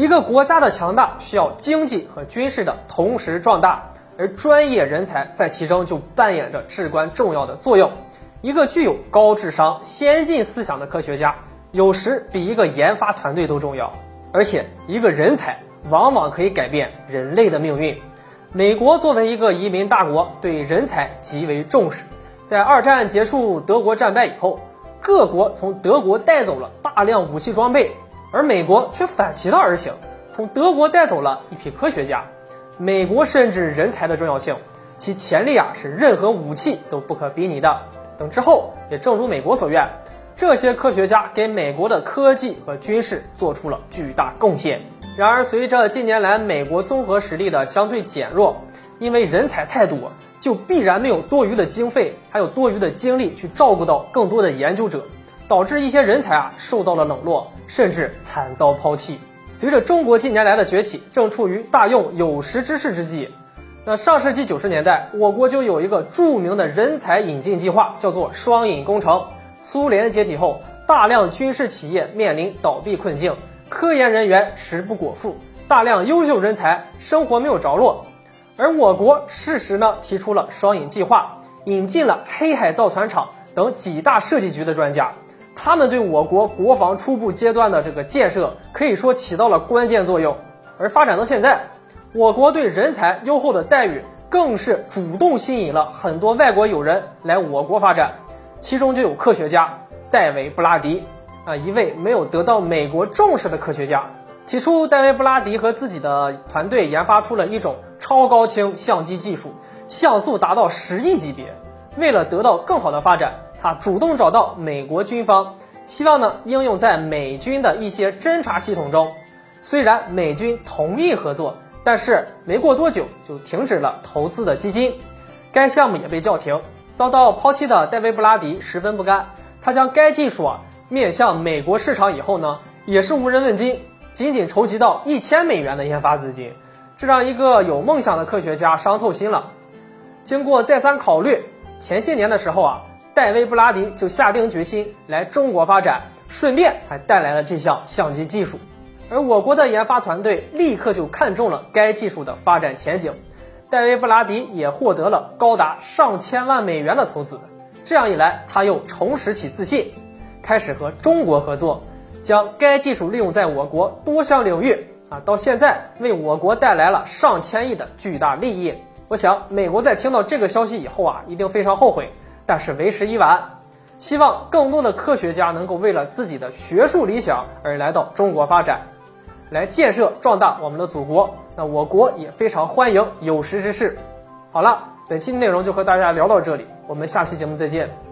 一个国家的强大需要经济和军事的同时壮大，而专业人才在其中就扮演着至关重要的作用。一个具有高智商、先进思想的科学家，有时比一个研发团队都重要。而且，一个人才往往可以改变人类的命运。美国作为一个移民大国，对人才极为重视。在二战结束、德国战败以后，各国从德国带走了大量武器装备，而美国却反其道而行，从德国带走了一批科学家。美国深知人才的重要性，其潜力啊是任何武器都不可比拟的。等之后，也正如美国所愿。这些科学家给美国的科技和军事做出了巨大贡献。然而，随着近年来美国综合实力的相对减弱，因为人才太多，就必然没有多余的经费，还有多余的精力去照顾到更多的研究者，导致一些人才啊受到了冷落，甚至惨遭抛弃。随着中国近年来的崛起，正处于大用有识之士之际。那上世纪九十年代，我国就有一个著名的人才引进计划，叫做“双引”工程。苏联解体后，大量军事企业面临倒闭困境，科研人员食不果腹，大量优秀人才生活没有着落。而我国适时呢提出了双引计划，引进了黑海造船厂等几大设计局的专家，他们对我国国防初步阶段的这个建设可以说起到了关键作用。而发展到现在，我国对人才优厚的待遇，更是主动吸引了很多外国友人来我国发展。其中就有科学家戴维·布拉迪啊，一位没有得到美国重视的科学家。起初，戴维·布拉迪和自己的团队研发出了一种超高清相机技术，像素达到十亿级别。为了得到更好的发展，他主动找到美国军方，希望呢应用在美军的一些侦察系统中。虽然美军同意合作，但是没过多久就停止了投资的基金，该项目也被叫停。遭到抛弃的戴维·布拉迪十分不甘，他将该技术啊面向美国市场以后呢，也是无人问津，仅仅筹集到一千美元的研发资金，这让一个有梦想的科学家伤透心了。经过再三考虑，前些年的时候啊，戴维·布拉迪就下定决心来中国发展，顺便还带来了这项相机技术，而我国的研发团队立刻就看中了该技术的发展前景。戴维·布拉迪也获得了高达上千万美元的投资，这样一来，他又重拾起自信，开始和中国合作，将该技术利用在我国多项领域啊，到现在为我国带来了上千亿的巨大利益。我想，美国在听到这个消息以后啊，一定非常后悔，但是为时已晚。希望更多的科学家能够为了自己的学术理想而来到中国发展。来建设壮大我们的祖国，那我国也非常欢迎有识之士。好了，本期内容就和大家聊到这里，我们下期节目再见。